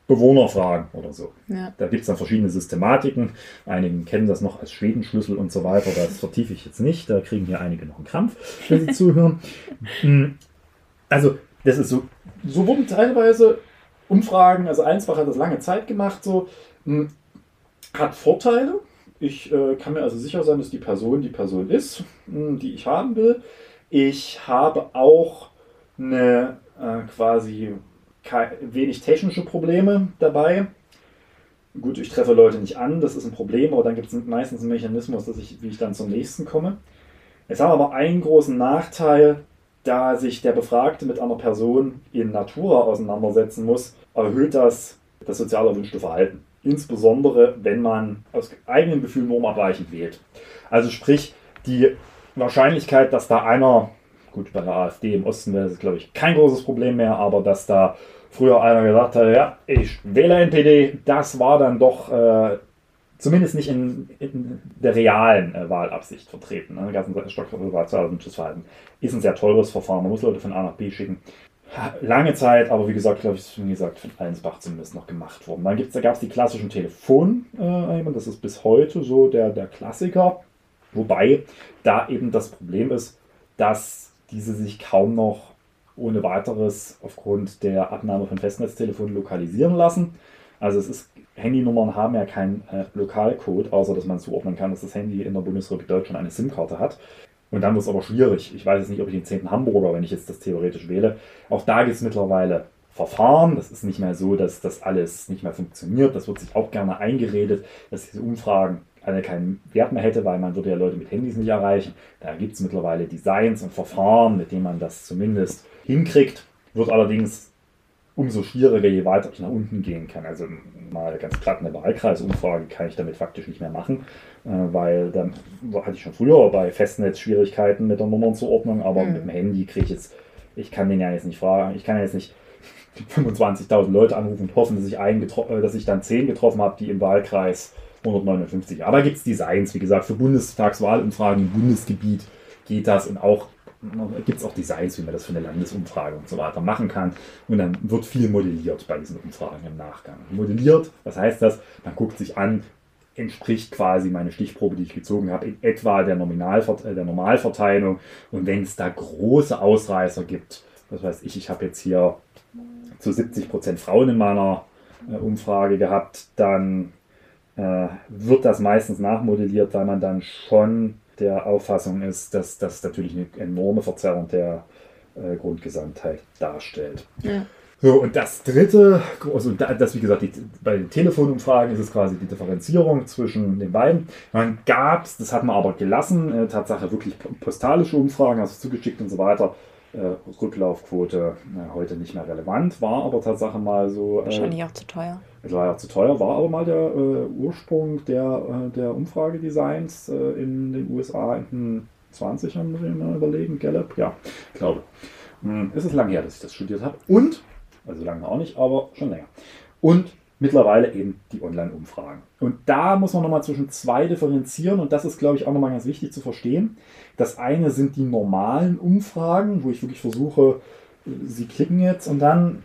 [SPEAKER 1] Bewohner fragen oder so. Ja. Da gibt es dann verschiedene Systematiken. Einigen kennen das noch als Schwedenschlüssel und so weiter. Das vertiefe ich jetzt nicht. Da kriegen hier einige noch einen Krampf, wenn sie zuhören. Also, das ist so. So wurden teilweise Umfragen, also Einsbach hat das lange Zeit gemacht, so. Hm, hat Vorteile, ich äh, kann mir also sicher sein, dass die Person die Person ist, hm, die ich haben will. Ich habe auch eine äh, quasi wenig technische Probleme dabei. Gut, ich treffe Leute nicht an, das ist ein Problem, aber dann gibt es meistens einen Mechanismus, dass ich, wie ich dann zum nächsten komme. Es haben aber einen großen Nachteil, da sich der Befragte mit einer Person in Natura auseinandersetzen muss, erhöht das das sozial erwünschte Verhalten insbesondere wenn man aus eigenem Gefühl normabweichend wählt. Also sprich, die Wahrscheinlichkeit, dass da einer, gut, bei der AfD im Osten wäre das, glaube ich, kein großes Problem mehr, aber dass da früher einer gesagt hat, ja, ich wähle NPD, das war dann doch äh, zumindest nicht in, in der realen äh, Wahlabsicht vertreten. Ne? Ganz Stock Verhalten ist ein sehr teures Verfahren. Man muss Leute von A nach B schicken lange Zeit, aber wie gesagt, glaube ich, wie gesagt, von Allensbach zumindest noch gemacht worden. Dann da gab es die klassischen Telefon, äh, das ist bis heute so der, der Klassiker. Wobei da eben das Problem ist, dass diese sich kaum noch ohne weiteres aufgrund der Abnahme von Festnetztelefonen lokalisieren lassen. Also es ist, Handynummern haben ja keinen äh, Lokalcode, außer dass man zuordnen kann, dass das Handy in der Bundesrepublik Deutschland eine SIM-Karte hat. Und dann wird es aber schwierig. Ich weiß jetzt nicht, ob ich den 10. Hamburger, wenn ich jetzt das theoretisch wähle. Auch da gibt es mittlerweile Verfahren. Das ist nicht mehr so, dass das alles nicht mehr funktioniert. Das wird sich auch gerne eingeredet, dass diese Umfragen alle keinen Wert mehr hätte, weil man würde ja Leute mit Handys nicht erreichen. Da gibt es mittlerweile Designs und Verfahren, mit denen man das zumindest hinkriegt. Wird allerdings umso schwieriger, je weiter ich nach unten gehen kann. Also mal ganz platt eine Wahlkreisumfrage kann ich damit faktisch nicht mehr machen, äh, weil dann hatte ich schon früher bei Festnetz Schwierigkeiten mit der Nummernzuordnung, aber mhm. mit dem Handy kriege ich jetzt, ich kann den ja jetzt nicht fragen, ich kann ja jetzt nicht 25.000 Leute anrufen und hoffen, dass ich, einen äh, dass ich dann 10 getroffen habe, die im Wahlkreis 159. Aber gibt es Designs, wie gesagt, für Bundestagswahlumfragen im Bundesgebiet geht das und auch gibt es auch Designs, wie man das für eine Landesumfrage und so weiter machen kann. Und dann wird viel modelliert bei diesen Umfragen im Nachgang. Modelliert, was heißt das? Man guckt sich an, entspricht quasi meine Stichprobe, die ich gezogen habe, in etwa der, äh, der Normalverteilung. Und wenn es da große Ausreißer gibt, was weiß ich, ich habe jetzt hier zu 70 Prozent Frauen in meiner äh, Umfrage gehabt, dann äh, wird das meistens nachmodelliert, weil man dann schon der Auffassung ist, dass das natürlich eine enorme Verzerrung der äh, Grundgesamtheit darstellt. Ja. So, und das dritte, also das wie gesagt, die, bei den Telefonumfragen ist es quasi die Differenzierung zwischen den beiden. Dann gab es, das hat man aber gelassen, äh, Tatsache wirklich postalische Umfragen, also zugeschickt und so weiter. Äh, Rücklaufquote äh, heute nicht mehr relevant, war aber Tatsache mal so.
[SPEAKER 3] Äh, Wahrscheinlich auch zu teuer.
[SPEAKER 1] Es war ja zu teuer, war aber mal der äh, Ursprung der, äh, der Umfragedesigns in den USA in den 20ern, muss ich mal überlegen, Gallup, ja, glaube. Hm, es ist lange her, dass ich das studiert habe. Und also lange auch nicht, aber schon länger. Und mittlerweile eben die Online-Umfragen. Und da muss man nochmal zwischen zwei differenzieren und das ist, glaube ich, auch nochmal ganz wichtig zu verstehen. Das eine sind die normalen Umfragen, wo ich wirklich versuche, sie klicken jetzt und dann,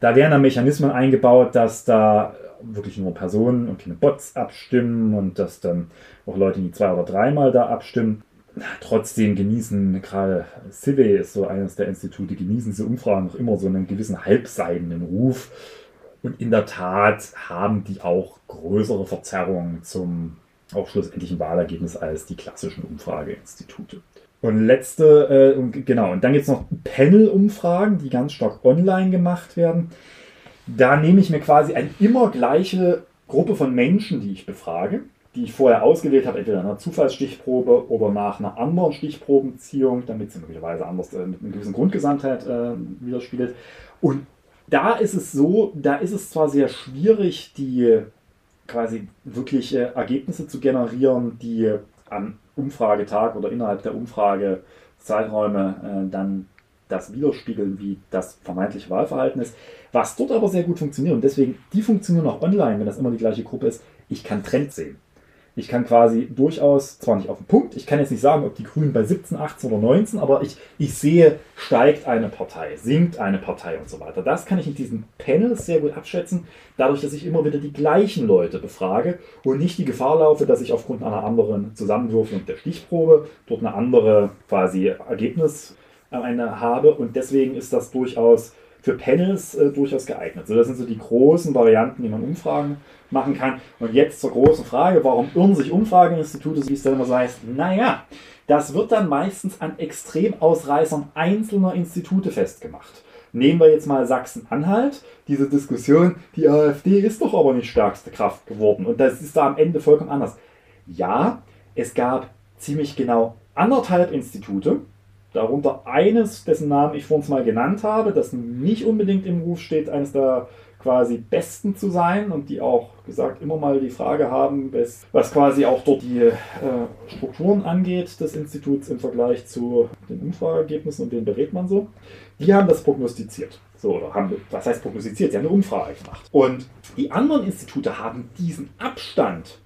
[SPEAKER 1] da werden dann Mechanismen eingebaut, dass da wirklich nur Personen und keine Bots abstimmen und dass dann auch Leute, die zwei oder dreimal da abstimmen, trotzdem genießen, gerade Cive ist so eines der Institute, genießen diese Umfragen noch immer so einen gewissen halbseidenen Ruf. Und in der Tat haben die auch größere Verzerrungen zum auch schlussendlichen Wahlergebnis als die klassischen Umfrageinstitute. Und letzte, äh, genau, und dann gibt es noch Panel-Umfragen, die ganz stark online gemacht werden. Da nehme ich mir quasi eine immer gleiche Gruppe von Menschen, die ich befrage die ich vorher ausgewählt habe, entweder nach einer Zufallsstichprobe oder nach einer anderen Stichprobenziehung, damit sie möglicherweise anders äh, mit einer gewissen Grundgesamtheit äh, widerspiegelt. Und da ist es so, da ist es zwar sehr schwierig, die quasi wirklich äh, Ergebnisse zu generieren, die am Umfragetag oder innerhalb der Umfragezeiträume äh, dann das widerspiegeln, wie das vermeintliche Wahlverhalten ist. Was dort aber sehr gut funktioniert und deswegen, die funktionieren auch online, wenn das immer die gleiche Gruppe ist, ich kann Trends sehen. Ich kann quasi durchaus, zwar nicht auf den Punkt, ich kann jetzt nicht sagen, ob die Grünen bei 17, 18 oder 19, aber ich, ich sehe, steigt eine Partei, sinkt eine Partei und so weiter. Das kann ich in diesen Panels sehr gut abschätzen, dadurch, dass ich immer wieder die gleichen Leute befrage und nicht die Gefahr laufe, dass ich aufgrund einer anderen Zusammenwürfung der Stichprobe dort eine andere quasi Ergebnis am Ende habe. Und deswegen ist das durchaus für Panels äh, durchaus geeignet. So, das sind so die großen Varianten, die man Umfragen machen kann. Und jetzt zur großen Frage, warum irren sich Umfrageinstitute, wie es dann immer so heißt? Naja, das wird dann meistens an Extremausreißern einzelner Institute festgemacht. Nehmen wir jetzt mal Sachsen-Anhalt, diese Diskussion, die AfD ist doch aber nicht stärkste Kraft geworden und das ist da am Ende vollkommen anders. Ja, es gab ziemlich genau anderthalb Institute, darunter eines, dessen Namen ich vorhin mal genannt habe, das nicht unbedingt im Ruf steht, eines der quasi Besten zu sein und die auch gesagt immer mal die Frage haben, was quasi auch dort die äh, Strukturen angeht des Instituts im Vergleich zu den Umfrageergebnissen und denen berät man so. Die haben das prognostiziert. So, oder haben, was heißt prognostiziert? Sie haben eine Umfrage gemacht. Und die anderen Institute haben diesen Abstand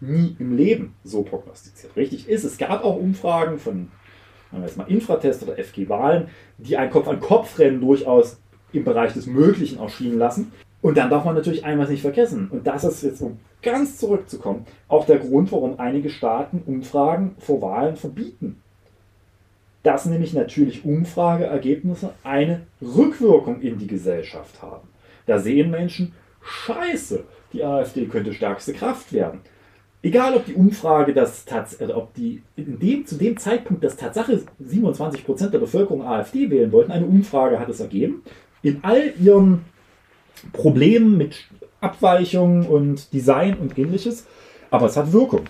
[SPEAKER 1] nie im Leben so prognostiziert. Richtig ist, es gab auch Umfragen von sagen wir jetzt mal Infratest oder FG Wahlen, die ein Kopf-an-Kopf-Rennen durchaus im Bereich des Möglichen erschienen lassen. Und dann darf man natürlich einmal nicht vergessen, und das ist jetzt, um ganz zurückzukommen, auch der Grund, warum einige Staaten Umfragen vor Wahlen verbieten. Dass nämlich natürlich Umfrageergebnisse eine Rückwirkung in die Gesellschaft haben. Da sehen Menschen, scheiße, die AfD könnte stärkste Kraft werden. Egal, ob die Umfrage das also ob die in dem, zu dem Zeitpunkt das Tatsache 27% der Bevölkerung AfD wählen wollten, eine Umfrage hat es ergeben. In all ihren Problemen mit Abweichungen und Design und ähnliches, aber es hat Wirkung.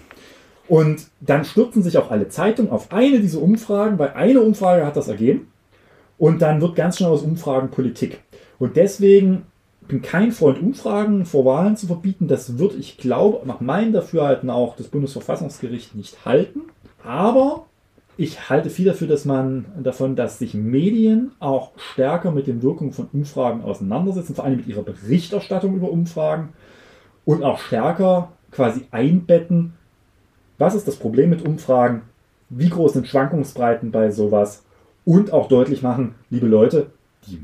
[SPEAKER 1] Und dann stürzen sich auch alle Zeitungen auf eine dieser Umfragen, weil eine Umfrage hat das ergeben. Und dann wird ganz schnell aus Umfragen Politik. Und deswegen bin kein Freund, Umfragen vor Wahlen zu verbieten. Das wird, ich glaube, nach meinem Dafürhalten auch das Bundesverfassungsgericht nicht halten. Aber ich halte viel dafür, dass man davon, dass sich Medien auch stärker mit den Wirkungen von Umfragen auseinandersetzen, vor allem mit ihrer Berichterstattung über Umfragen und auch stärker quasi einbetten, was ist das Problem mit Umfragen, wie groß sind Schwankungsbreiten bei sowas und auch deutlich machen, liebe Leute, die,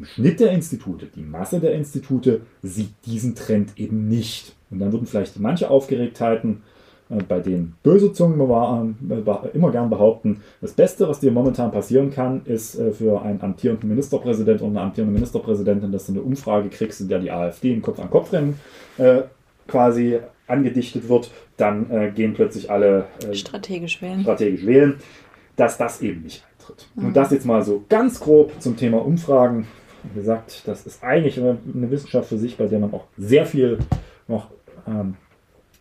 [SPEAKER 1] im Schnitt der Institute, die Masse der Institute sieht diesen Trend eben nicht. Und dann würden vielleicht manche Aufgeregtheiten äh, bei denen böse Zungen bewahren, äh, immer gern behaupten, das Beste, was dir momentan passieren kann, ist äh, für einen amtierenden Ministerpräsident und eine amtierende Ministerpräsidentin, dass du eine Umfrage kriegst, in der die AfD im Kopf-an-Kopf-Rennen äh, quasi angedichtet wird, dann gehen plötzlich alle
[SPEAKER 3] strategisch wählen.
[SPEAKER 1] strategisch wählen, dass das eben nicht eintritt. Mhm. Und das jetzt mal so ganz grob zum Thema Umfragen. Wie gesagt, das ist eigentlich eine Wissenschaft für sich, bei der man auch sehr viel noch ähm,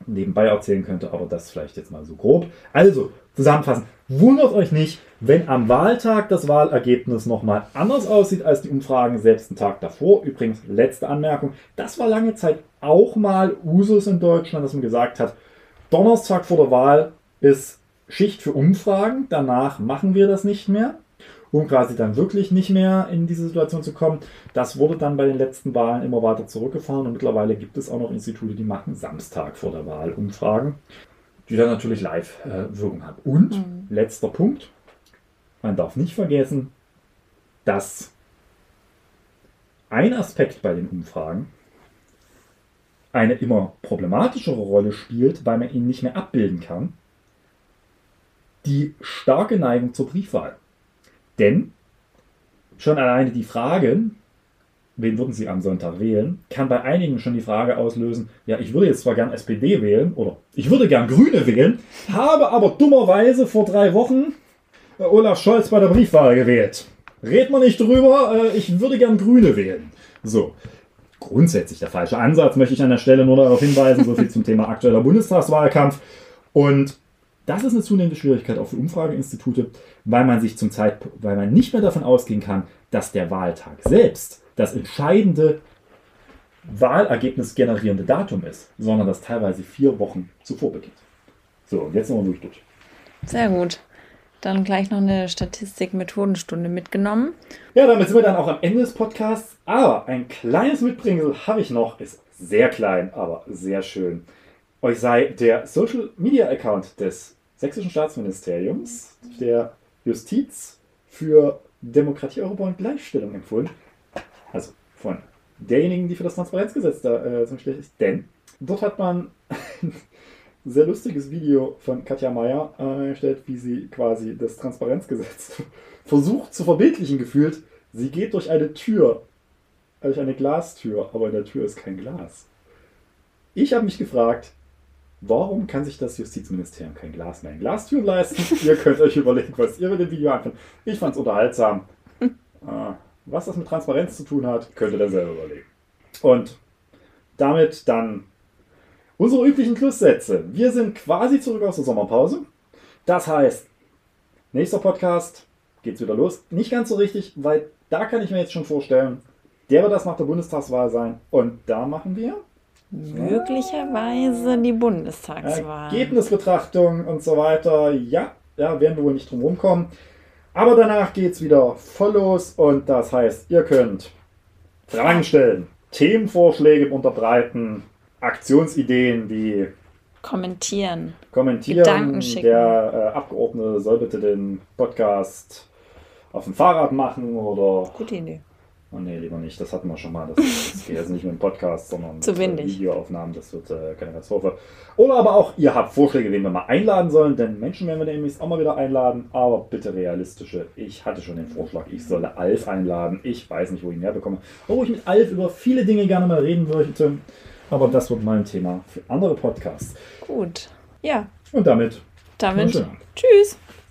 [SPEAKER 1] nebenbei erzählen könnte, aber das vielleicht jetzt mal so grob. Also, zusammenfassend, wundert euch nicht, wenn am Wahltag das Wahlergebnis nochmal anders aussieht als die Umfragen selbst einen Tag davor. Übrigens, letzte Anmerkung, das war lange Zeit auch mal Usus in Deutschland, dass man gesagt hat, Donnerstag vor der Wahl ist Schicht für Umfragen, danach machen wir das nicht mehr um quasi dann wirklich nicht mehr in diese Situation zu kommen. Das wurde dann bei den letzten Wahlen immer weiter zurückgefahren und mittlerweile gibt es auch noch Institute, die machen Samstag vor der Wahl Umfragen, die dann natürlich Live-Wirkung haben. Und mhm. letzter Punkt, man darf nicht vergessen, dass ein Aspekt bei den Umfragen eine immer problematischere Rolle spielt, weil man ihn nicht mehr abbilden kann, die starke Neigung zur Briefwahl. Denn schon alleine die Frage, wen würden Sie am Sonntag wählen, kann bei einigen schon die Frage auslösen, ja, ich würde jetzt zwar gern SPD wählen oder ich würde gern Grüne wählen, habe aber dummerweise vor drei Wochen äh, Olaf Scholz bei der Briefwahl gewählt. Red man nicht drüber, äh, ich würde gern Grüne wählen. So. Grundsätzlich der falsche Ansatz, möchte ich an der Stelle nur darauf hinweisen, so viel zum Thema aktueller Bundestagswahlkampf. Und das ist eine zunehmende Schwierigkeit auch für Umfrageinstitute, weil man sich zum Zeitpunkt, weil man nicht mehr davon ausgehen kann, dass der Wahltag selbst das entscheidende Wahlergebnis generierende Datum ist, sondern das teilweise vier Wochen zuvor beginnt. So, und jetzt sind wir durch durch.
[SPEAKER 3] Sehr gut. Dann gleich noch eine Statistik-Methodenstunde mitgenommen.
[SPEAKER 1] Ja, damit sind wir dann auch am Ende des Podcasts. Aber ein kleines Mitbringsel habe ich noch. Ist sehr klein, aber sehr schön. Euch sei der Social Media Account des sächsischen Staatsministeriums der Justiz für Demokratie, Europa und Gleichstellung empfohlen. Also von derjenigen, die für das Transparenzgesetz da äh, zuständig ist. Denn dort hat man ein sehr lustiges Video von Katja Mayer äh, erstellt, wie sie quasi das Transparenzgesetz versucht zu verbildlichen gefühlt. Sie geht durch eine Tür, durch eine Glastür, aber in der Tür ist kein Glas. Ich habe mich gefragt, Warum kann sich das Justizministerium kein Glas mehr in Glastüren leisten? ihr könnt euch überlegen, was ihr mit dem Video anfangt. Ich fand es unterhaltsam. Äh, was das mit Transparenz zu tun hat, könnt ihr dann selber überlegen. Und damit dann unsere üblichen Schlusssätze. Wir sind quasi zurück aus der Sommerpause. Das heißt, nächster Podcast geht's wieder los. Nicht ganz so richtig, weil da kann ich mir jetzt schon vorstellen, der wird das nach der Bundestagswahl sein. Und da machen wir
[SPEAKER 3] Möglicherweise die Bundestagswahl.
[SPEAKER 1] Ergebnisbetrachtung und so weiter. Ja, ja, werden wir wohl nicht drum rumkommen. Aber danach geht es wieder voll los und das heißt, ihr könnt Fragen stellen, Themenvorschläge unterbreiten, Aktionsideen wie
[SPEAKER 3] kommentieren,
[SPEAKER 1] kommentieren. Gedanken schicken. Der äh, Abgeordnete soll bitte den Podcast auf dem Fahrrad machen oder.
[SPEAKER 3] Gute Idee.
[SPEAKER 1] Oh nee, lieber nicht. Das hatten wir schon mal. Das, das geht jetzt nicht mit dem Podcast, sondern
[SPEAKER 3] Zu
[SPEAKER 1] mit äh, Videoaufnahmen. Das wird äh, keine Katastrophe. Oder aber auch, ihr habt Vorschläge, wen wir mal einladen sollen, denn Menschen werden wir demnächst auch mal wieder einladen, aber bitte realistische. Ich hatte schon den Vorschlag, ich solle Alf einladen. Ich weiß nicht, wo ich ihn herbekomme. Obwohl ich mit Alf über viele Dinge gerne mal reden würde. Aber das wird mal ein Thema für andere Podcasts.
[SPEAKER 3] Gut. Ja.
[SPEAKER 1] Und damit.
[SPEAKER 3] Damit. Tschüss.